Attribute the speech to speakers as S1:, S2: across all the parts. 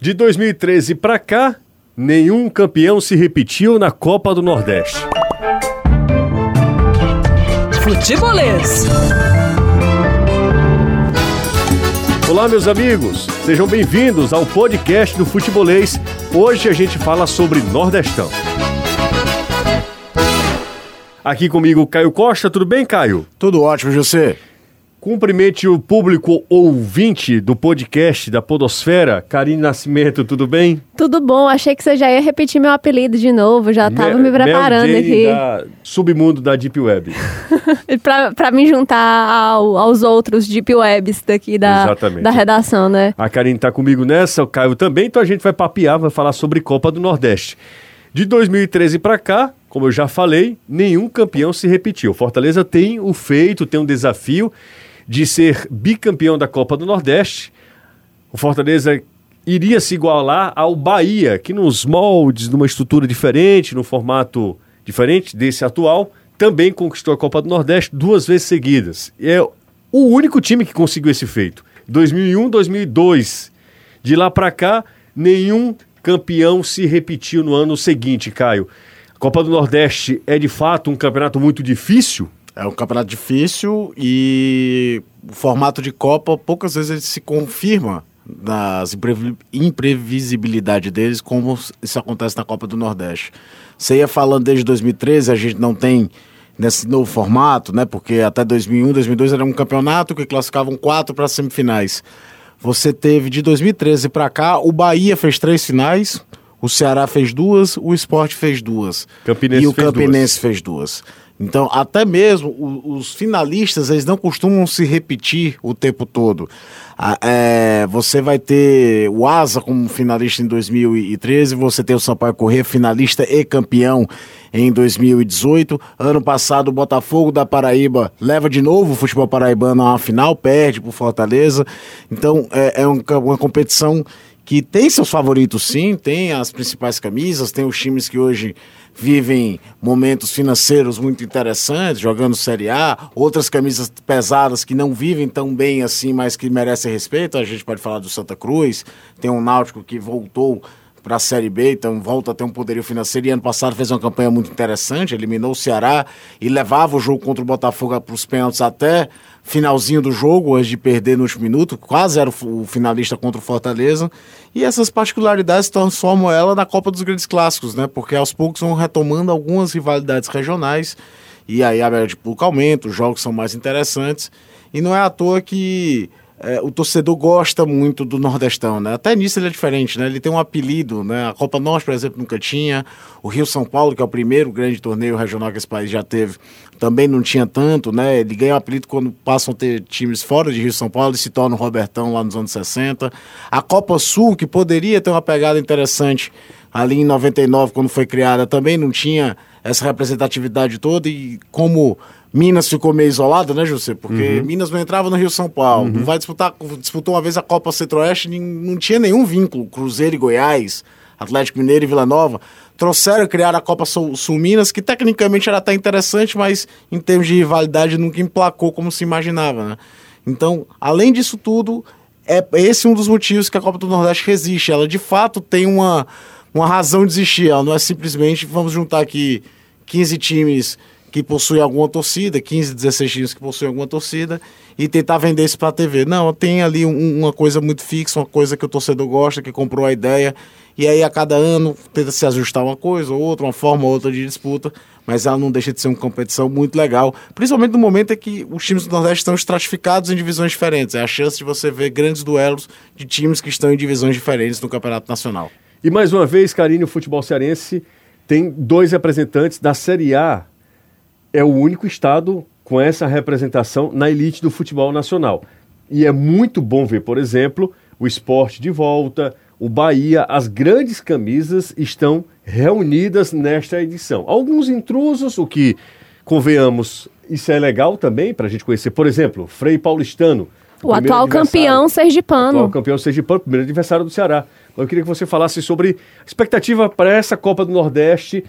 S1: De 2013 para cá, nenhum campeão se repetiu na Copa do Nordeste.
S2: Futebolês.
S1: Olá, meus amigos, sejam bem-vindos ao podcast do Futebolês. Hoje a gente fala sobre Nordestão. Aqui comigo, Caio Costa. Tudo bem, Caio?
S3: Tudo ótimo, José.
S1: Cumprimente o público ouvinte do podcast da Podosfera. Karine Nascimento, tudo bem?
S4: Tudo bom, achei que você já ia repetir meu apelido de novo, já tava me preparando
S1: Mel Jane
S4: aqui.
S1: Da submundo da Deep Web.
S4: pra me juntar ao- aos outros Deep Webs daqui da,
S1: Exatamente.
S4: da redação, né?
S1: A Karine tá comigo nessa, o Caio também, então a gente vai papear, vai falar sobre Copa do Nordeste. De 2013 para cá, como eu já falei, nenhum campeão se repetiu. Fortaleza tem o feito, tem um desafio de ser bicampeão da Copa do Nordeste. O Fortaleza iria se igualar ao Bahia, que nos moldes, numa estrutura diferente, num formato diferente desse atual, também conquistou a Copa do Nordeste duas vezes seguidas. É o único time que conseguiu esse feito. 2001, 2002. De lá para cá, nenhum campeão se repetiu no ano seguinte, Caio. A Copa do Nordeste é de fato um campeonato muito difícil.
S3: É um campeonato difícil e o formato de Copa, poucas vezes ele se confirma imprevi- imprevisibilidade deles, como isso acontece na Copa do Nordeste. Você ia falando desde 2013, a gente não tem nesse novo formato, né? Porque até 2001, 2002 era um campeonato que classificavam quatro para semifinais. Você teve de 2013 para cá, o Bahia fez três finais, o Ceará fez duas, o Sport fez duas.
S1: Campinense
S3: e o
S1: fez duas.
S3: Campinense fez duas. Então, até mesmo os finalistas, eles não costumam se repetir o tempo todo. É, você vai ter o Asa como finalista em 2013, você tem o Sampaio Corrêa, finalista e campeão em 2018. Ano passado, o Botafogo da Paraíba leva de novo o futebol paraibano uma final, perde para Fortaleza. Então, é, é um uma competição que tem seus favoritos sim, tem as principais camisas, tem os times que hoje vivem momentos financeiros muito interessantes, jogando Série A, outras camisas pesadas que não vivem tão bem assim, mas que merecem respeito. A gente pode falar do Santa Cruz, tem um Náutico que voltou para a Série B, então volta a ter um poderio financeiro. E ano passado fez uma campanha muito interessante, eliminou o Ceará e levava o jogo contra o Botafogo para os pênaltis até finalzinho do jogo, antes de perder no último minuto, quase era o finalista contra o Fortaleza. E essas particularidades transformam ela na Copa dos Grandes Clássicos, né? Porque aos poucos vão retomando algumas rivalidades regionais. E aí a média de público aumenta, os jogos são mais interessantes. E não é à toa que é, o torcedor gosta muito do Nordestão, né? Até nisso ele é diferente, né? Ele tem um apelido, né? A Copa Norte, por exemplo, nunca tinha. O Rio São Paulo, que é o primeiro grande torneio regional que esse país já teve, também não tinha tanto, né? Ele ganha o apelido quando passam a ter times fora de Rio São Paulo e se torna o Robertão lá nos anos 60. A Copa Sul, que poderia ter uma pegada interessante ali em 99, quando foi criada, também não tinha essa representatividade toda e como Minas ficou meio isolada, né, José? Porque Minas não entrava no Rio São Paulo. Não vai disputar, disputou uma vez a Copa Centro-Oeste, não tinha nenhum vínculo. Cruzeiro e Goiás, Atlético Mineiro e Vila Nova. Trouxeram, criaram a Copa Sul, Sul Minas, que tecnicamente era até interessante, mas em termos de rivalidade nunca emplacou como se imaginava, né? Então, além disso tudo, é esse um dos motivos que a Copa do Nordeste resiste. Ela de fato tem uma, uma razão de existir. Ela não é simplesmente vamos juntar aqui 15 times que possuem alguma torcida, 15, 16 times que possuem alguma torcida e tentar vender isso para a TV. Não, tem ali um- uma coisa muito fixa, uma coisa que o torcedor gosta, que comprou a ideia. E aí a cada ano tenta se ajustar uma coisa ou outra, uma forma ou outra de disputa, mas ela não deixa de ser uma competição muito legal, principalmente no momento em que os times do Nordeste estão estratificados em divisões diferentes. É a chance de você ver grandes duelos de times que estão em divisões diferentes no Campeonato Nacional.
S1: E mais uma vez, Karine, o futebol cearense tem dois representantes da Série A. É o único estado com essa representação na elite do futebol nacional. E é muito bom ver, por exemplo, o esporte de volta, o Bahia, as grandes camisas estão reunidas nesta edição. Alguns intrusos, o que, convenhamos, isso é legal também para a gente conhecer. Por exemplo, Frei Paulistano.
S4: O atual campeão sergipano.
S1: Atual campeão sergipano, primeiro adversário do Ceará. Eu queria que você falasse sobre expectativa para essa Copa do Nordeste.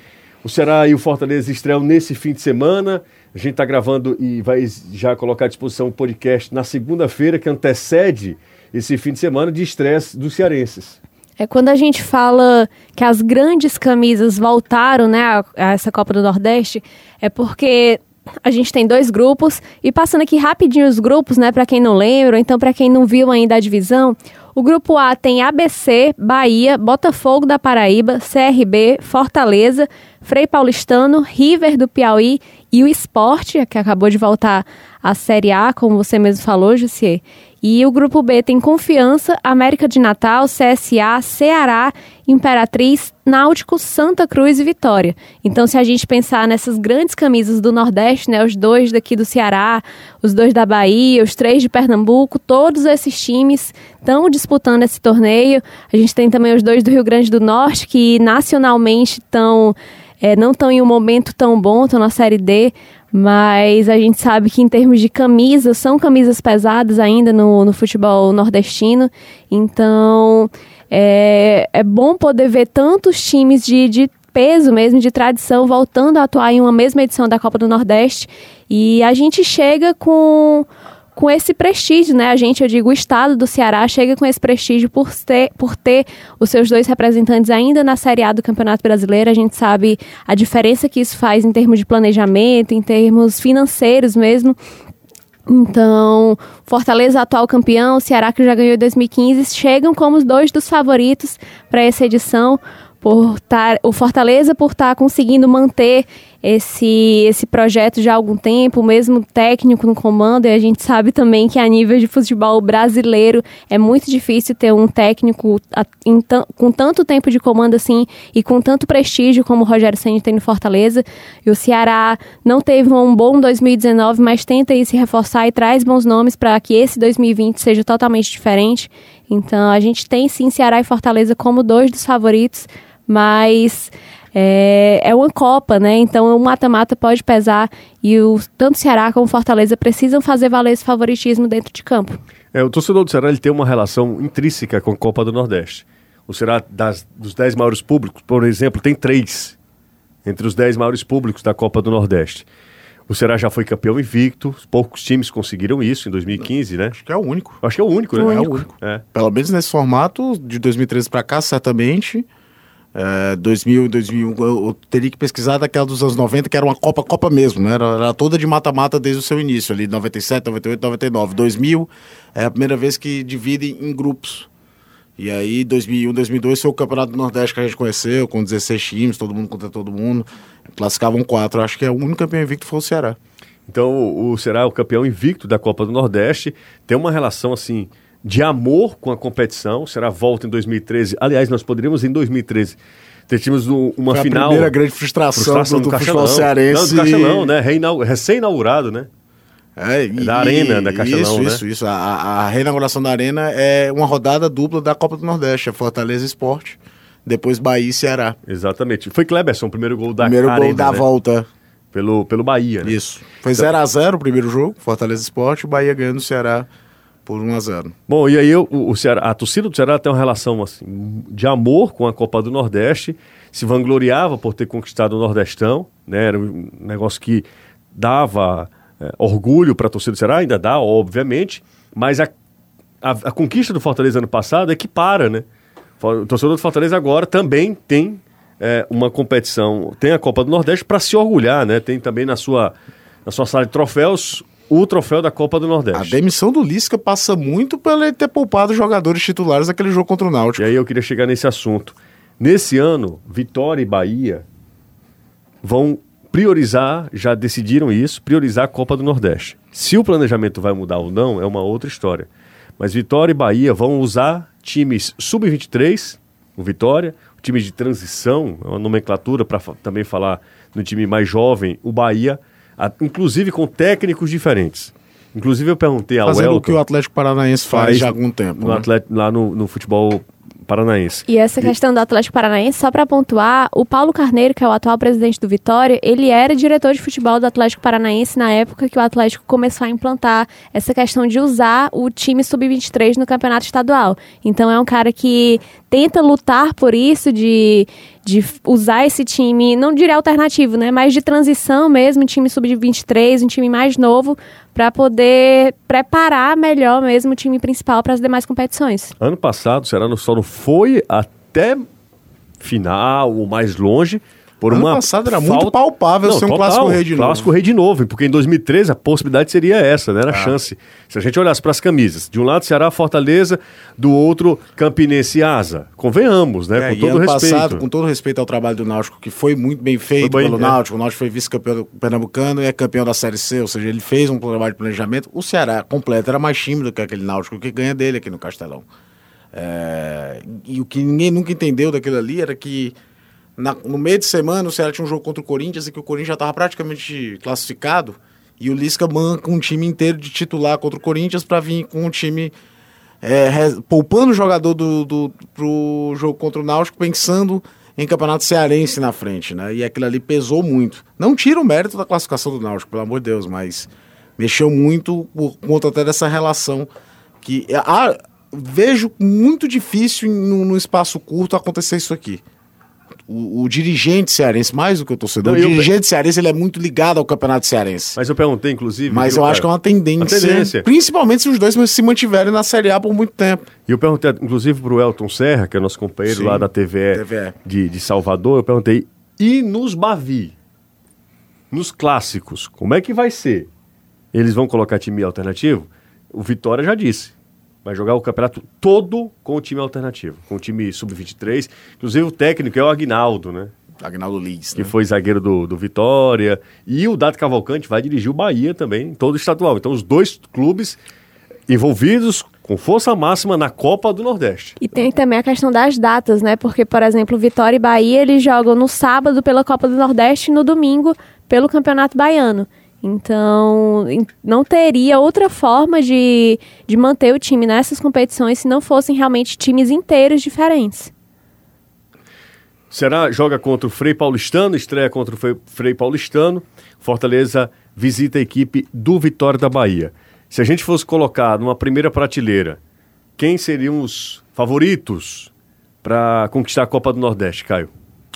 S1: O Ceará e o Fortaleza estreiam nesse fim de semana. A gente está gravando e vai já colocar à disposição o podcast na segunda-feira, que antecede esse fim de semana de estresse dos cearenses.
S4: É quando a gente fala que as grandes camisas voltaram, né, a, a essa Copa do Nordeste, é porque a gente tem dois grupos e passando aqui rapidinho os grupos, né, para quem não lembra, ou então para quem não viu ainda a divisão, o grupo A tem ABC, Bahia, Botafogo da Paraíba, CRB, Fortaleza, Frei Paulistano, River do Piauí e o Esporte, que acabou de voltar à Série A, como você mesmo falou, Jussier. E o grupo B tem Confiança, América de Natal, CSA, Ceará, Imperatriz, Náutico, Santa Cruz e Vitória. Então, se a gente pensar nessas grandes camisas do Nordeste, né, os dois daqui do Ceará, os dois da Bahia, os três de Pernambuco, todos esses times estão disputando esse torneio. A gente tem também os dois do Rio Grande do Norte, que nacionalmente estão. É, não estão em um momento tão bom, estão na Série D, mas a gente sabe que em termos de camisas, são camisas pesadas ainda no, no futebol nordestino. Então é, é bom poder ver tantos times de, de peso mesmo, de tradição, voltando a atuar em uma mesma edição da Copa do Nordeste. E a gente chega com com esse prestígio, né? A gente, eu digo, o estado do Ceará chega com esse prestígio por ter, por ter os seus dois representantes ainda na Série A do Campeonato Brasileiro. A gente sabe a diferença que isso faz em termos de planejamento, em termos financeiros mesmo. Então, Fortaleza, atual campeão, Ceará, que já ganhou em 2015, chegam como os dois dos favoritos para essa edição por tar, o Fortaleza por estar tá conseguindo manter esse, esse projeto já há algum tempo, mesmo técnico no comando, e a gente sabe também que a nível de futebol brasileiro é muito difícil ter um técnico a, em, com tanto tempo de comando assim e com tanto prestígio como o Rogério Senna tem no Fortaleza. E o Ceará não teve um bom 2019, mas tenta aí se reforçar e traz bons nomes para que esse 2020 seja totalmente diferente. Então a gente tem sim Ceará e Fortaleza como dois dos favoritos mas é, é uma Copa, né? Então o mata-mata pode pesar e o, tanto Ceará como Fortaleza precisam fazer valer esse favoritismo dentro de campo.
S1: É, o torcedor do Ceará ele tem uma relação intrínseca com a Copa do Nordeste. O Ceará, das, dos dez maiores públicos, por exemplo, tem três entre os dez maiores públicos da Copa do Nordeste. O Ceará já foi campeão invicto, poucos times conseguiram isso em 2015, né?
S3: Acho que é o único.
S1: Acho que é o único, né?
S3: O único. É o único. É. Pelo menos nesse formato, de 2013 para cá, certamente. É, 2000, 2001, eu, eu teria que pesquisar daquela dos anos 90, que era uma Copa, Copa mesmo, né? Era, era toda de mata-mata desde o seu início, ali, 97, 98, 99. 2000 é a primeira vez que divide em grupos. E aí, 2001, 2002 foi o Campeonato do Nordeste que a gente conheceu, com 16 times, todo mundo contra todo mundo. Classificavam quatro. Acho que é o único campeão invicto foi o Ceará.
S1: Então, o Ceará, o campeão invicto da Copa do Nordeste, tem uma relação assim de amor com a competição. Será volta em 2013. Aliás, nós poderíamos em 2013 ter tido uma
S3: Foi
S1: final.
S3: A primeira grande frustração, frustração do, do futebol cearense.
S1: Não, do Castelão, né? Recém-inaugurado, né?
S3: É,
S1: e, da Arena, da Castelão,
S3: Isso,
S1: né?
S3: isso, isso. A, a reinauguração da Arena é uma rodada dupla da Copa do Nordeste, é Fortaleza Esporte, depois Bahia e Ceará.
S1: Exatamente. Foi Kleberson, o primeiro gol da
S3: Primeiro
S1: Arena,
S3: gol da
S1: né?
S3: volta.
S1: Pelo, pelo Bahia, né?
S3: Isso. Foi 0x0 então... o primeiro jogo, Fortaleza Esporte, o Bahia ganhando o Ceará por 1 a 0
S1: Bom, e aí eu, o Ceará, a torcida do Ceará tem uma relação assim, de amor com a Copa do Nordeste, se vangloriava por ter conquistado o Nordestão, né? era um negócio que dava é, orgulho para a torcida do Ceará, ainda dá, obviamente, mas a, a, a, conquista do Fortaleza ano passado é que para, né? O torcedor do Fortaleza agora também tem é, uma competição, tem a Copa do Nordeste para se orgulhar, né? Tem também na sua, na sua sala de troféus o troféu da Copa do Nordeste.
S3: A demissão do Lisca passa muito pelo ele ter poupado jogadores titulares daquele jogo contra o Náutico.
S1: E aí eu queria chegar nesse assunto. Nesse ano, Vitória e Bahia vão priorizar, já decidiram isso, priorizar a Copa do Nordeste. Se o planejamento vai mudar ou não, é uma outra história. Mas Vitória e Bahia vão usar times sub-23, o Vitória, o time de transição, é uma nomenclatura para também falar no time mais jovem, o Bahia inclusive com técnicos diferentes. Inclusive eu perguntei ao
S3: Fazendo
S1: Elton...
S3: o que o Atlético Paranaense faz, faz já há algum tempo.
S1: No
S3: né?
S1: Atlético, lá no, no futebol paranaense.
S4: E essa questão do Atlético Paranaense, só para pontuar, o Paulo Carneiro, que é o atual presidente do Vitória, ele era diretor de futebol do Atlético Paranaense na época que o Atlético começou a implantar essa questão de usar o time sub-23 no campeonato estadual. Então é um cara que tenta lutar por isso, de, de usar esse time, não diria alternativo, né? Mas de transição mesmo, um time sub-23, um time mais novo, para poder preparar melhor mesmo o time principal para as demais competições.
S1: Ano passado, o Ceará só não foi até final ou mais longe por
S3: ano
S1: uma
S3: passado era
S1: falta...
S3: muito palpável
S1: Não,
S3: ser um
S1: total,
S3: clássico rei de novo.
S1: Clássico rei de novo, porque em 2013 a possibilidade seria essa, né? Era a chance. Se a gente olhasse para as camisas, de um lado Ceará, Fortaleza, do outro Campinense e Asa. Convenhamos, né?
S3: É,
S1: com todo respeito.
S3: passado, com todo respeito ao trabalho do Náutico, que foi muito bem feito
S1: bem,
S3: pelo
S1: é.
S3: Náutico, o Náutico foi vice-campeão do pernambucano e é campeão da Série C, ou seja, ele fez um trabalho de planejamento. O Ceará completo era mais time do que aquele Náutico que ganha dele aqui no Castelão. É, e o que ninguém nunca entendeu daquilo ali era que na- no meio de semana o Ceará tinha um jogo contra o Corinthians e que o Corinthians já estava praticamente classificado e o Lisca manca um time inteiro de titular contra o Corinthians para vir com um time é, res- poupando o jogador do, do, pro jogo contra o Náutico, pensando em campeonato cearense na frente, né? E aquilo ali pesou muito. Não tira o mérito da classificação do Náutico, pelo amor de Deus, mas mexeu muito por conta até dessa relação que vejo muito difícil no espaço curto acontecer isso aqui. O, o dirigente cearense, mais do que o torcedor,
S1: Não,
S3: o dirigente cearense ele é muito ligado ao campeonato cearense.
S1: Mas eu perguntei, inclusive.
S3: Mas
S1: viu,
S3: eu acho que é
S1: cara?
S3: uma tendência,
S1: tendência.
S3: Principalmente se os dois se mantiverem na Série A por muito tempo.
S1: E eu perguntei, inclusive, pro Elton Serra, que é nosso companheiro
S3: Sim,
S1: lá da TVE,
S3: TVE.
S1: De, de Salvador, eu perguntei, e nos Bavi? Nos clássicos, como é que vai ser? Eles vão colocar time alternativo? O Vitória já disse. Vai jogar o campeonato todo com o time alternativo, com o time sub-23. Inclusive o técnico é o Agnaldo, né?
S3: Agnaldo Leeds,
S1: que
S3: né?
S1: foi zagueiro do, do Vitória. E o Dado Cavalcante vai dirigir o Bahia também, todo o estadual. Então, os dois clubes envolvidos com força máxima na Copa do Nordeste.
S4: E tem também a questão das datas, né? Porque, por exemplo, Vitória e Bahia, eles jogam no sábado pela Copa do Nordeste e no domingo pelo Campeonato Baiano. Então, não teria outra forma de, de manter o time nessas competições se não fossem realmente times inteiros diferentes.
S1: Será joga contra o Frei Paulistano, estreia contra o Frei- Frei Paulistano. Fortaleza visita a equipe do Vitória da Bahia. Se a gente fosse colocar numa primeira prateleira, quem seriam os favoritos para conquistar a Copa do Nordeste, Caio?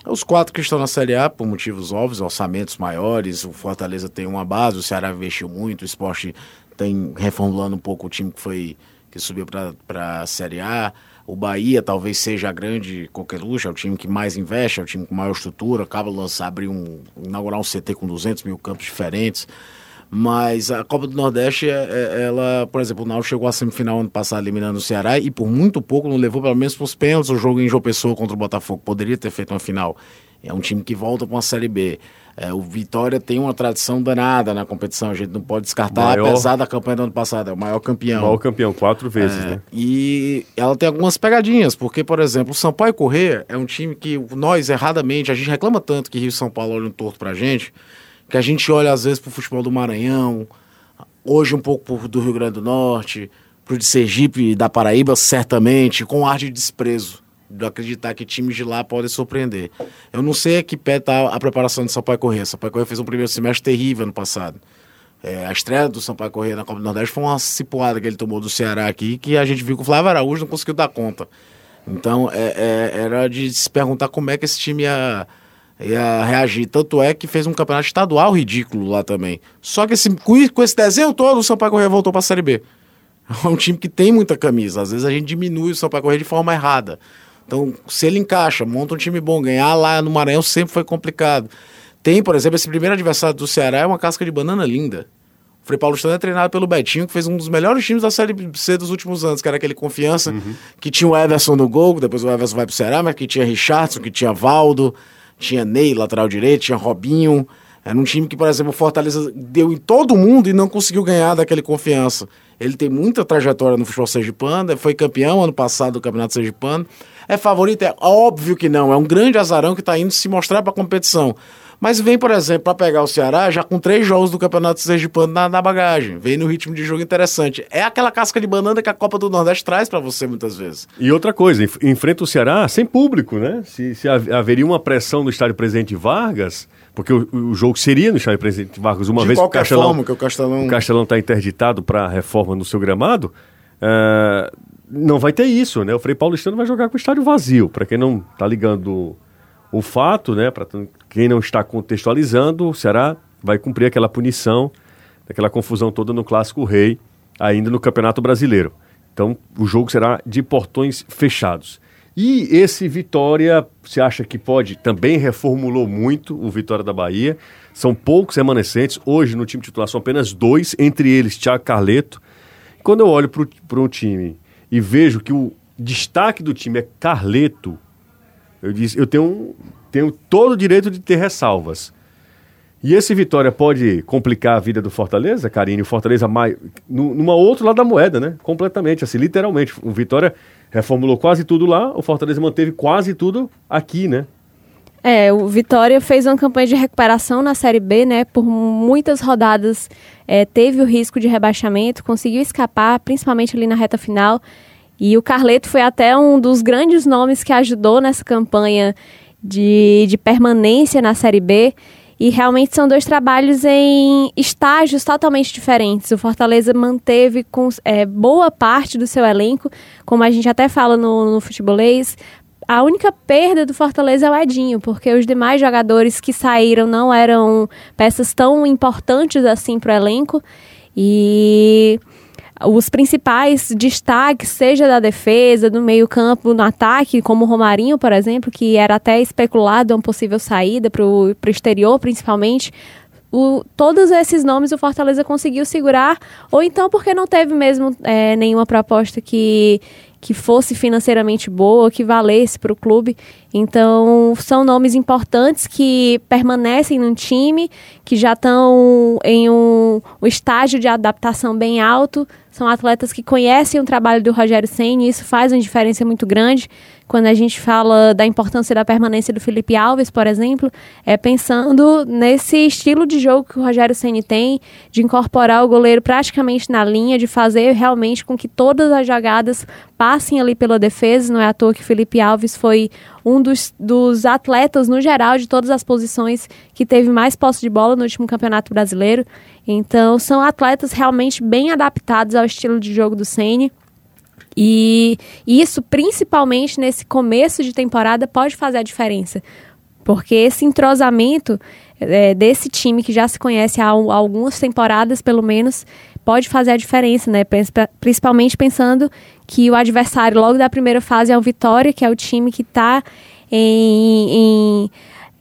S3: Os quatro que estão na Série A, por motivos óbvios, orçamentos maiores, o Fortaleza tem uma base, o Ceará investiu muito, o esporte tem reformulando um pouco o time que foi que subiu para a Série A. O Bahia talvez seja a grande coqueluche, é o time que mais investe, é o time com maior estrutura, acaba de lançar, abrir um, inaugurar um CT com 200 mil campos diferentes. Mas a Copa do Nordeste, é- é- ela, por exemplo, o Náutico chegou à semifinal ano passado eliminando o Ceará e por muito pouco não levou pelo menos para os pênaltis o jogo em João Pessoa contra o Botafogo. Poderia ter feito uma final. É um time que volta para uma Série B. É, o Vitória tem uma tradição danada na competição, a gente não pode descartar,
S1: Maior-
S3: apesar da campanha do ano passado, é o maior campeão.
S1: Maior campeão, quatro vezes,
S3: É,
S1: né?
S3: E ela tem algumas pegadinhas, porque, por exemplo, o Sampaio Corrêa é um time que nós, erradamente, a gente reclama tanto que Rio e São Paulo olham torto pra gente, que a gente olha às vezes pro futebol do Maranhão, hoje um pouco pro do Rio Grande do Norte, pro de Sergipe e da Paraíba, certamente, com ar de desprezo. De acreditar que times de lá podem surpreender. Eu não sei a que pé tá a preparação do Sampaio Corrêa. Sampaio Corrêa fez um primeiro semestre terrível ano passado. É, a estreia do Sampaio Corrêa na Copa do Nordeste foi uma cipuada que ele tomou do Ceará aqui, que a gente viu que o Flávio Araújo não conseguiu dar conta. Então, é, é- era de se perguntar como é que esse time ia, ia reagir. Tanto é que fez um campeonato estadual ridículo lá também. Só que esse, com, esse desenho todo, o Sampaio Corrêa voltou para a Série B. É um time que tem muita camisa. Às vezes a gente diminui o Sampaio Corrêa de forma errada. Então, se ele encaixa, monta um time bom, ganhar lá no Maranhão sempre foi complicado. Tem, por exemplo, esse primeiro adversário do Ceará é uma casca de banana linda. O Frei Paulistano é treinado pelo Betinho, que fez um dos melhores times da Série C dos últimos anos, que era aquele Confiança, que tinha o Everson no gol, depois o Everson vai pro Ceará, mas que tinha Richardson, que tinha Valdo, tinha Ney, lateral direito, tinha Robinho. Era um time que, por exemplo, o Fortaleza deu em todo mundo e não conseguiu ganhar daquele Confiança. Ele tem muita trajetória no futebol sergipano, foi campeão ano passado do Campeonato Sergipano. É favorito? É óbvio que não. É um grande azarão que está indo se mostrar para a competição. Mas vem, por exemplo, para pegar o Ceará já com três jogos do Campeonato Sergipano na, na bagagem. Vem no ritmo de jogo interessante. É aquela casca de banana que a Copa do Nordeste traz para você muitas vezes.
S1: E outra coisa, enf- enfrenta o Ceará sem público, né? Se, se hav- haveria uma pressão no estádio Presidente Vargas, porque o, o jogo seria no estádio Presidente Vargas, uma
S3: de
S1: vez que o Castelão
S3: forma, que o Castelão...
S1: o Castelão está interditado para reforma no seu gramado, é, não vai ter isso, né? O Frei Paulistano vai jogar com o estádio vazio. Para quem não tá ligando o fato, né? Para quem não está contextualizando, o Ceará vai cumprir aquela punição, aquela confusão toda no Clássico Rei, ainda no Campeonato Brasileiro. Então, o jogo será de portões fechados. E esse Vitória, você acha que pode? Também reformulou muito o Vitória da Bahia. São poucos remanescentes. Hoje, no time titular, são apenas dois, entre eles Thiago Carleto. Quando eu olho para um time e vejo que o destaque do time é Carleto, eu, eu tenho, tenho todo o direito de ter ressalvas. E esse Vitória pode complicar a vida do Fortaleza, Karine? O Fortaleza mais, numa outro lado da moeda, né? Completamente, assim, literalmente. O Vitória reformulou quase tudo lá, o Fortaleza manteve quase tudo aqui, né?
S4: É, o Vitória fez uma campanha de recuperação na Série B, né? Por muitas rodadas é, teve o risco de rebaixamento, conseguiu escapar, principalmente ali na reta final. E o Carleto foi até um dos grandes nomes que ajudou nessa campanha de, de permanência na Série B. E realmente são dois trabalhos em estágios totalmente diferentes. O Fortaleza manteve com é, boa parte do seu elenco, como a gente até fala no, no futebolês. A única perda do Fortaleza é o Edinho, porque os demais jogadores que saíram não eram peças tão importantes assim para o elenco. E os principais destaques, seja da defesa, do meio-campo, no ataque, como o Romarinho, por exemplo, que era até especulado uma possível saída para o exterior, principalmente. O, todos esses nomes o Fortaleza conseguiu segurar, ou então porque não teve mesmo é, nenhuma proposta que que fosse financeiramente boa, que valesse para o clube. Então, são nomes importantes que permanecem no time, que já estão em um, um, estágio de adaptação bem alto. São atletas que conhecem o trabalho do Rogério Senna e isso faz uma diferença muito grande quando a gente fala da importância da permanência do Felipe Alves, por exemplo, é pensando nesse estilo de jogo que o Rogério Ceni tem, de incorporar o goleiro praticamente na linha, de fazer realmente com que todas as jogadas passem ali pela defesa. Não é à toa que Felipe Alves foi um dos, dos atletas, no geral, de todas as posições que teve mais posse de bola no último Campeonato Brasileiro. Então, são atletas realmente bem adaptados ao estilo de jogo do Ceni e isso, principalmente nesse começo de temporada, pode fazer a diferença. Porque esse entrosamento é, desse time que já se conhece há, há algumas temporadas, pelo menos, pode fazer a diferença, né? Principalmente pensando que o adversário logo da primeira fase é o Vitória, que é o time que está em, em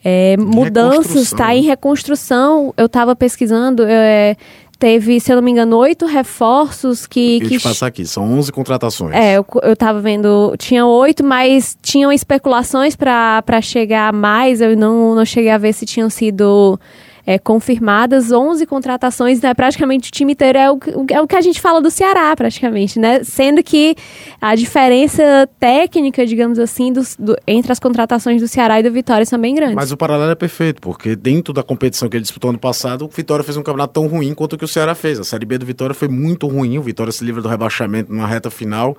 S4: é, mudanças, está em reconstrução. Eu estava pesquisando, é, teve, se eu não me engano, oito reforços que.
S3: Deixa que... passar aqui, são 11 contratações.
S4: É, eu, eu tava vendo, tinha oito, mas tinham especulações para chegar a mais, eu não, não cheguei a ver se tinham sido é, confirmadas, 11 contratações, né? Praticamente o time inteiro é o, é o que a gente fala do Ceará, praticamente, né? Sendo que a diferença técnica, digamos assim, do, entre as contratações do Ceará e do Vitória são bem grandes.
S3: Mas o paralelo é perfeito, porque dentro da competição que ele disputou ano passado, o Vitória fez um campeonato tão ruim quanto o que o Ceará fez. A Série B do Vitória foi muito ruim, o Vitória se livra do rebaixamento numa reta final.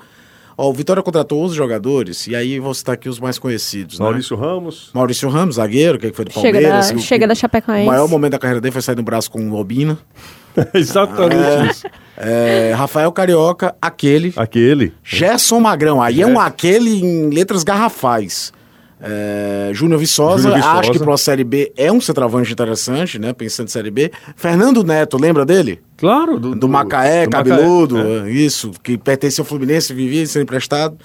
S3: Ó, o Vitória contratou 11 jogadores, e aí vou citar aqui os mais conhecidos.
S1: Né? Maurício né? Ramos.
S3: Maurício Ramos, zagueiro, que foi do Palmeiras.
S4: Chega da, chega da Chapecoense.
S3: O maior momento da carreira dele foi sair no braço com o Lobina.
S1: Exatamente
S3: é,
S1: isso.
S3: É, Rafael Carioca, aquele.
S1: Aquele.
S3: Gerson Magrão, aí é, é um aquele em letras garrafais. É, Júnior Viçosa, Viçosa, acho que para a Série B é um centroavante interessante, né? Pensando em Série B. Fernando Neto, lembra dele?
S1: Claro,
S3: do, do, do Macaé, do cabeludo, Macaé, é. isso, que pertence ao Fluminense, vivia sendo emprestado.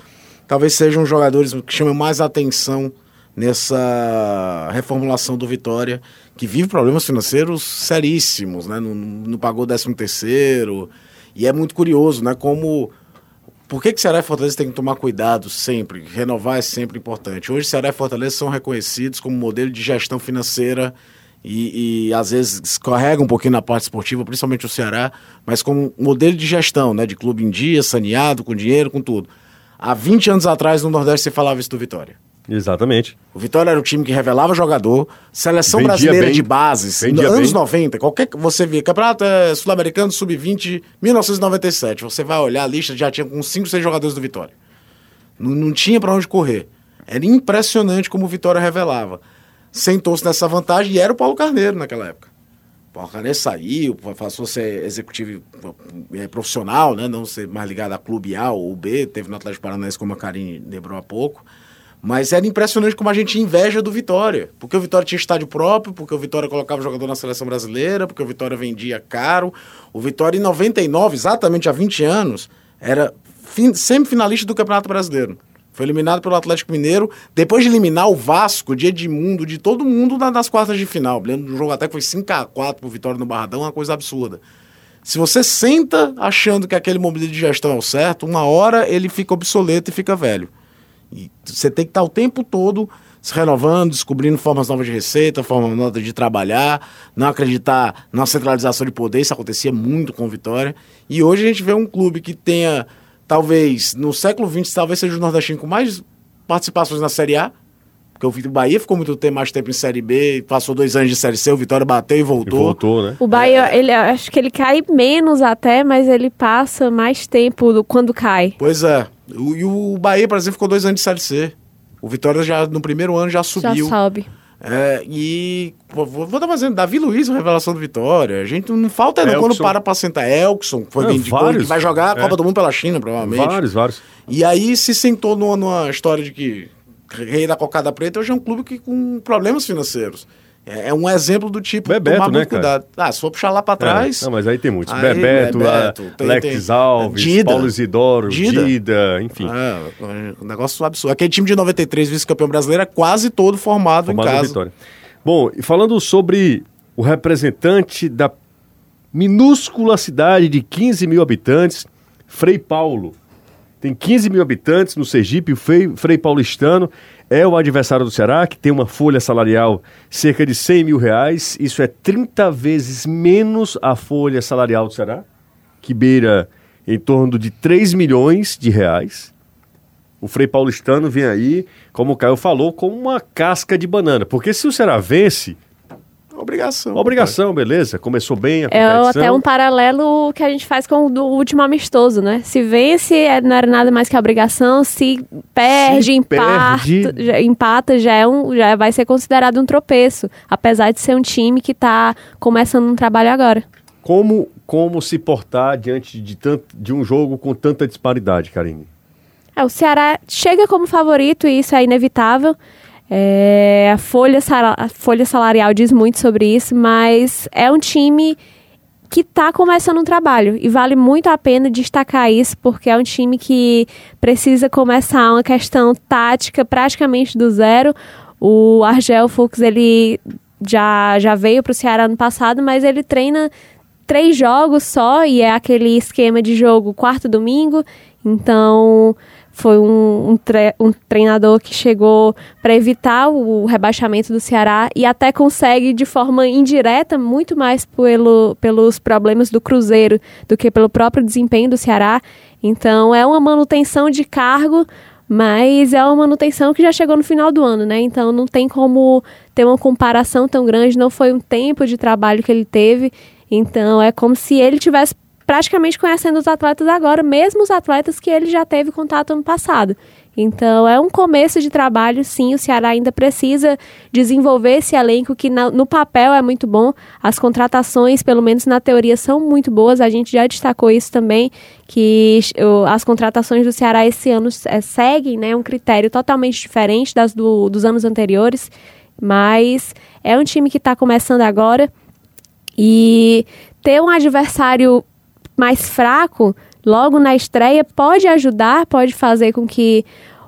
S3: Talvez sejam jogadores que chamem mais atenção nessa reformulação do Vitória, que vive problemas financeiros seríssimos, né? Não, não pagou 13 terceiro. E é muito curioso, né? Como por que, que Ceará e Fortaleza tem que tomar cuidado sempre? Renovar é sempre importante. Hoje, Ceará e Fortaleza são reconhecidos como modelo de gestão financeira e, e, às vezes escorrega um pouquinho na parte esportiva, principalmente o Ceará, mas como modelo de gestão, né? De clube em dia, saneado, com dinheiro, com tudo. Há 20 anos atrás, no Nordeste, você falava isso do Vitória.
S1: Exatamente.
S3: O Vitória era o time que revelava jogador, seleção Vendia brasileira bem. de bases, Vendia anos bem. 90, qualquer você vê, Campeonato é, Sul-Americano Sub-20, 1997, você vai olhar a lista, já tinha com 5, 6 jogadores do Vitória. Não, não tinha para onde correr. Era impressionante como o Vitória revelava. Sentou-se nessa vantagem e era o Paulo Carneiro naquela época. O Porcaria saiu, passou a ser executivo é, profissional, né? Não ser mais ligado a clube A ou B, teve no Atlético Paranaense, como a Karine lembrou há pouco. Mas era impressionante como a gente inveja do Vitória. Porque o Vitória tinha estádio próprio, porque o Vitória colocava jogador na seleção brasileira, porque o Vitória vendia caro. O Vitória, em 99, exatamente há 20 anos, era semifinalista do Campeonato Brasileiro. Foi eliminado pelo Atlético Mineiro, depois de eliminar o Vasco, de Edmundo, de todo mundo nas quartas de final. Lembro do jogo até que foi 5x4 pro Vitória no Barradão, uma coisa absurda. Se você senta achando que aquele modelo de gestão é o certo, uma hora ele fica obsoleto e fica velho. E você tem que estar o tempo todo se renovando, descobrindo formas novas de receita, formas novas de trabalhar, não acreditar na centralização de poder, isso acontecia muito com o Vitória. E hoje a gente vê um clube que tenha talvez, no século XX, talvez seja o nordestino com mais participações na Série A. Porque o Bahia ficou muito tempo, mais tempo em Série B, passou dois anos de Série C, o Vitória bateu e voltou. E
S1: voltou, né?
S4: O Bahia, é. ele, acho que ele cai menos até, mas ele passa mais tempo do, quando cai.
S3: Pois é. O, e o Bahia, por exemplo, ficou dois anos de Série C. O Vitória já, no primeiro ano, já subiu.
S4: Já sobe.
S3: É, e vou, vou dar exemplo, Davi Luiz, revelação do Vitória. A gente não falta não, quando para pra sentar. Elkson, foi vendido, que vai jogar a Copa é. do Mundo pela China, provavelmente.
S1: Vários, vários.
S3: E aí se sentou numa, numa história de que Rei da Cocada Preta hoje é um clube que, com problemas financeiros. É, é um exemplo do tipo
S1: Bebeto, tomar muito né,
S3: cuidado. Ah, se for puxar lá para trás.
S1: É, não, mas aí tem muitos. Aí, Bebeto, Bebeto tem, Lex tem, Alves, Dida, Paulo Isidoro, Dida, Dida enfim.
S3: É, um negócio absurdo. Aquele time de 93, vice-campeão brasileiro, é quase todo formado, formado em casa. Vitória.
S1: Bom, e falando sobre o representante da minúscula cidade de 15 mil habitantes, Frei Paulo. Tem 15 mil habitantes no Sergipe, o Frei, Frei Paulistano é o adversário do Ceará, que tem uma folha salarial cerca de 100 mil reais. Isso é 30 vezes menos a folha salarial do Ceará, que beira em torno de 3 milhões de reais. O Frei Paulistano vem aí, como o Caio falou, com uma casca de banana. Porque se o Ceará vence,
S3: Obrigação.
S1: Obrigação, beleza. Começou bem a
S4: É até um paralelo que a gente faz com o último amistoso, né? Se vence, é, não era nada mais que obrigação. Se perde, se empata, perde... Já, empata já, é um, já vai ser considerado um tropeço. Apesar de ser um time que está começando um trabalho agora.
S1: Como, como se portar diante de, tanto, de um jogo com tanta disparidade, Karine?
S4: É, o Ceará chega como favorito e isso é inevitável. É, a, folha a folha salarial diz muito sobre isso, mas é um time que está começando um trabalho e vale muito a pena destacar isso porque é um time que precisa começar uma questão tática praticamente do zero. O Argel Fux ele já, já veio para o Ceará ano passado, mas ele treina três jogos só e é aquele esquema de jogo quarto domingo. Então foi um, um, tre um treinador que chegou para evitar o rebaixamento do Ceará e até consegue de forma indireta, muito mais pelo, pelos problemas do Cruzeiro do que pelo próprio desempenho do Ceará. Então é uma manutenção de cargo, mas é uma manutenção que já chegou no final do ano, né? Então não tem como ter uma comparação tão grande, não foi um tempo de trabalho que ele teve. Então é como se ele tivesse praticamente conhecendo os atletas agora, mesmo os atletas que ele já teve contato ano passado. Então, é um começo de trabalho, sim. O Ceará ainda precisa desenvolver esse elenco que no papel é muito bom. As contratações, pelo menos na teoria, são muito boas. A gente já destacou isso também, que as contratações do Ceará esse ano é, seguem né, um critério totalmente diferente das do, dos anos anteriores. Mas é um time que está começando agora. E ter um adversário mais fraco logo na estreia pode ajudar, pode fazer com que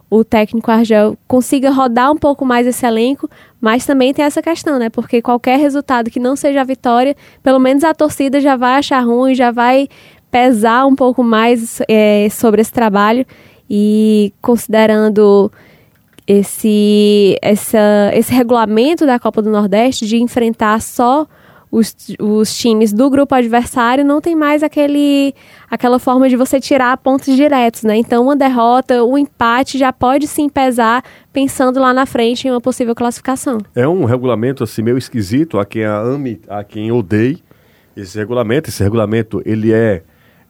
S4: o técnico Argel consiga rodar um pouco mais esse elenco, mas também tem essa questão, né? Porque qualquer resultado que não seja a vitória, pelo menos a torcida já vai achar ruim, já vai pesar um pouco mais é, sobre esse trabalho e considerando esse, essa, esse regulamento da Copa do Nordeste de enfrentar só os, os times do grupo adversário não tem mais aquele, aquela forma de você tirar pontos diretos, né? Então, uma derrota, o um empate já pode sim pesar pensando lá na frente em uma possível classificação.
S1: É um regulamento assim meio esquisito, a quem a ame, a quem odeie esse regulamento. Esse regulamento, ele é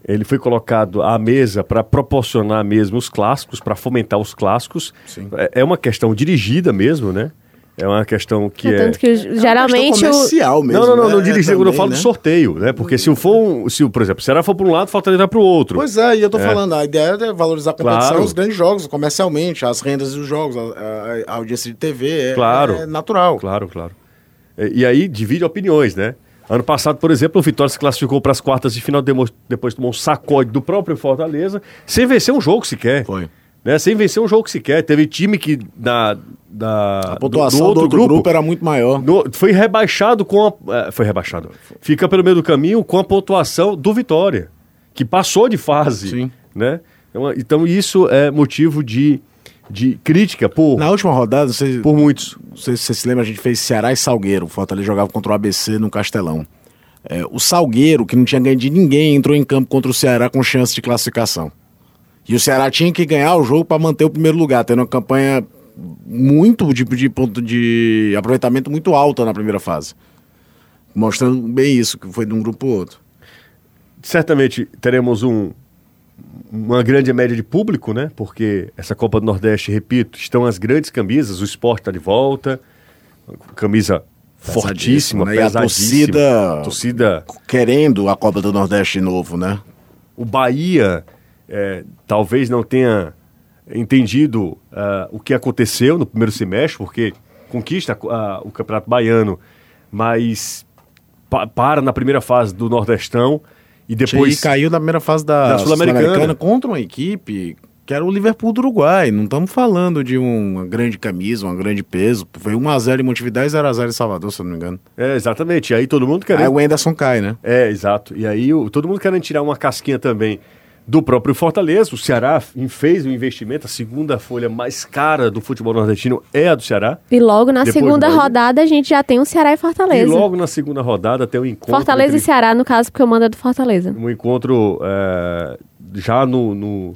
S1: ele foi colocado à mesa para proporcionar mesmo os clássicos, para fomentar os clássicos. É, é uma questão dirigida mesmo, né? É uma questão que é.
S4: Tanto que o- geralmente
S3: É uma
S4: o,
S3: comercial mesmo,
S1: não, não, não,
S3: né?
S1: não
S3: É
S1: quando eu falo
S3: né?
S1: do sorteio, né? Porque se for um. Se, o- por exemplo, o Ceará for para um lado, Fortaleza vai para o outro.
S3: Pois é, e eu tô falando, a ideia é valorizar a competição,
S1: Claro.
S3: os grandes jogos, comercialmente, as rendas dos jogos, a, a- a audiência de TV, é,
S1: Claro.
S3: é natural.
S1: Claro, claro. E, e aí divide opiniões, né? Ano passado, por exemplo, o Vitória se classificou para as quartas de final, depois tomou um sacode do próprio Fortaleza, sem vencer um jogo sequer.
S3: Foi.
S1: Né? Sem vencer um jogo sequer. Teve time que da, da,
S3: A pontuação do, outro grupo, era muito maior.
S1: no- foi rebaixado com a. eh, Foi rebaixado. Fica pelo meio do caminho com a pontuação do Vitória, que passou de fase.
S3: Sim.
S1: Né? Então, então isso é motivo de, de crítica por,
S3: Na última rodada, você,
S1: por muitos.
S3: se você se lembra, a gente fez Ceará e Salgueiro. O Fortaleza jogava contra o ABC no Castelão. É, o Salgueiro, que não tinha ganho de ninguém, entrou em campo contra o Ceará com chance de classificação. E o Ceará tinha que ganhar o jogo para manter o primeiro lugar, tendo uma campanha muito de, de ponto de aproveitamento muito alta na primeira fase. Mostrando bem isso, que foi de um grupo pro outro.
S1: Certamente teremos um, uma grande média de público, né? Porque essa Copa do Nordeste, repito, estão as grandes camisas, o esporte está de volta, camisa fortíssima,
S3: né? E a
S1: pesadíssima.
S3: torcida-
S1: torcida
S3: Querendo a Copa do Nordeste de novo, né?
S1: o Bahia é, talvez não tenha entendido ah, o que aconteceu no primeiro semestre, porque conquista ah, o Campeonato Baiano, mas pa- para na primeira fase do Nordestão e depois
S3: e caiu na primeira fase da,
S1: Da Sul-Americana.
S3: Sul-Americana contra uma equipe que era o Liverpool do Uruguai. Não estamos falando de uma grande camisa, um grande peso. Foi 1x0 em Montevidéu e 0x0 em Salvador, se eu não me engano.
S1: É, exatamente. E aí todo mundo
S3: Aí
S1: querendo.
S3: o Enderson cai, né?
S1: É, exato. E aí o- todo mundo querendo tirar uma casquinha também do próprio Fortaleza. O Ceará fez o investimento, a segunda folha mais cara do futebol nordestino é a do Ceará.
S4: e logo na
S1: Depois
S4: segunda rodada a gente já tem o Ceará e Fortaleza.
S1: E logo na segunda rodada tem um encontro.
S4: Fortaleza
S1: entre-
S4: e Ceará, no caso, porque eu mando é do Fortaleza.
S1: um encontro é, já no, no-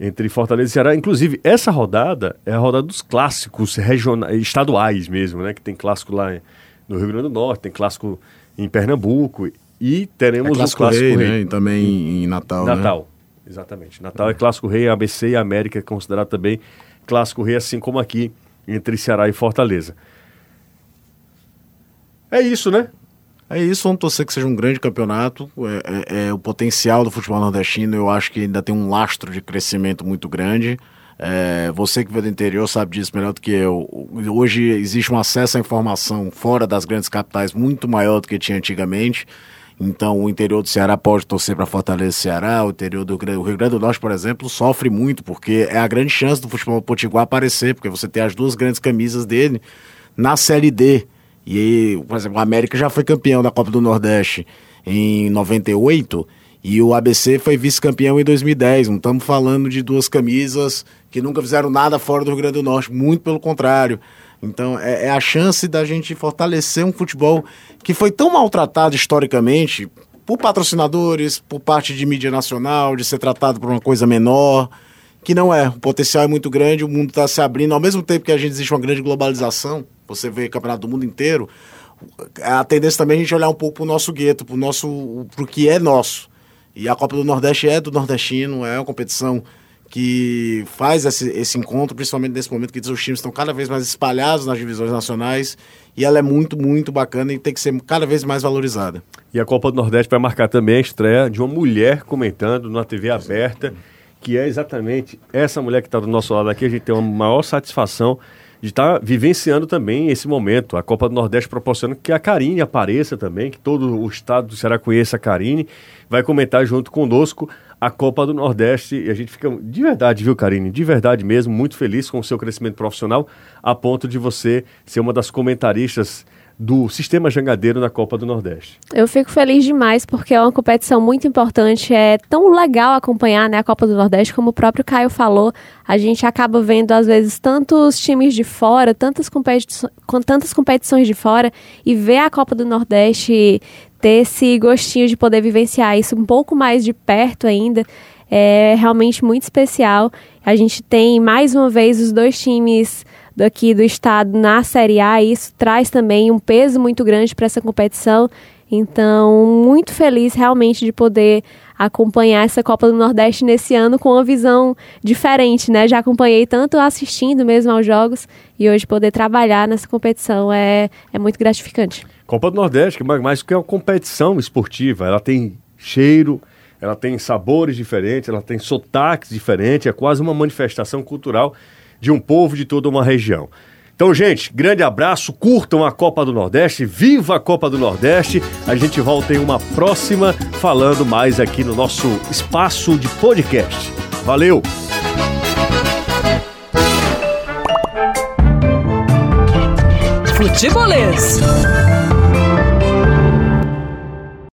S1: entre Fortaleza e Ceará. Inclusive, essa rodada é a rodada dos clássicos regionais, estaduais mesmo, né? Que tem clássico lá no Rio Grande do Norte, tem clássico em Pernambuco e teremos
S3: É clássico
S1: o clássico
S3: rei,
S1: rei.
S3: né? E também em Natal, né?
S1: Exatamente. Natal é clássico rei, ABC e América é considerado também clássico rei, assim como aqui entre Ceará e Fortaleza. É isso, né?
S3: É isso, vamos torcer que seja um grande campeonato. É, é- é o potencial do futebol nordestino, eu acho que ainda tem um lastro de crescimento muito grande. É, você que veio do interior sabe disso melhor do que eu. Hoje existe um acesso à informação fora das grandes capitais muito maior do que tinha antigamente. Então, o interior do Ceará pode torcer para Fortaleza e Ceará. O interior do o Rio Grande do Norte, por exemplo, sofre muito, porque é a grande chance do futebol potiguar aparecer, porque você tem as duas grandes camisas dele na Série D. E aí, por exemplo, o América já foi campeão da Copa do Nordeste em 98 e o ABC foi vice-campeão em 2010. Não estamos falando de duas camisas que nunca fizeram nada fora do Rio Grande do Norte, muito pelo contrário. Então, é, é a chance da gente fortalecer um futebol que foi tão maltratado historicamente por patrocinadores, por parte de mídia nacional, de ser tratado por uma coisa menor que não é. O potencial é muito grande, o mundo está se abrindo. Ao mesmo tempo que a gente existe uma grande globalização, você vê campeonato do mundo inteiro, a tendência também é a gente olhar um pouco para o nosso gueto, para o nosso, que é nosso. E a Copa do Nordeste é do nordestino, é uma competição que faz esse, esse encontro, principalmente nesse momento que os times estão cada vez mais espalhados nas divisões nacionais, e ela é muito, muito bacana e tem que ser cada vez mais valorizada.
S1: E a Copa do Nordeste vai marcar também a estreia de uma mulher comentando na TV aberta, que é exatamente essa mulher que está do nosso lado aqui. A gente tem uma maior satisfação de estar vivenciando também esse momento. A Copa do Nordeste proporciona que a Karine apareça também, que todo o estado do Ceará conheça a Karine, vai comentar junto conosco a Copa do Nordeste. E a gente fica de verdade, viu, Karine? De verdade mesmo, muito feliz com o seu crescimento profissional, a ponto de você ser uma das comentaristas do Sistema Jangadeiro na Copa do Nordeste.
S4: Eu fico feliz demais porque é uma competição muito importante. É tão legal acompanhar né, a Copa do Nordeste, como o próprio Caio falou. A gente acaba vendo, às vezes, tantos times de fora, tantas, competições, com tantas competições de fora, e ver a Copa do Nordeste ter esse gostinho de poder vivenciar isso um pouco mais de perto ainda. É realmente muito especial. A gente tem mais uma vez os dois times daqui do estado na Série A, e isso traz também um peso muito grande para essa competição. Então, muito feliz realmente de poder acompanhar essa Copa do Nordeste nesse ano com uma visão diferente, né? Já acompanhei tanto assistindo mesmo aos jogos e hoje poder trabalhar nessa competição é, é muito gratificante.
S1: Copa do Nordeste, que mais, mais que é uma competição esportiva, ela tem cheiro, ela tem sabores diferentes, ela tem sotaques diferentes, é quase uma manifestação cultural de um povo de toda uma região. Então, gente, grande abraço, curtam a Copa do Nordeste, viva a Copa do Nordeste. A gente volta em uma próxima falando mais aqui no nosso espaço de podcast. Valeu!
S2: Futebolês.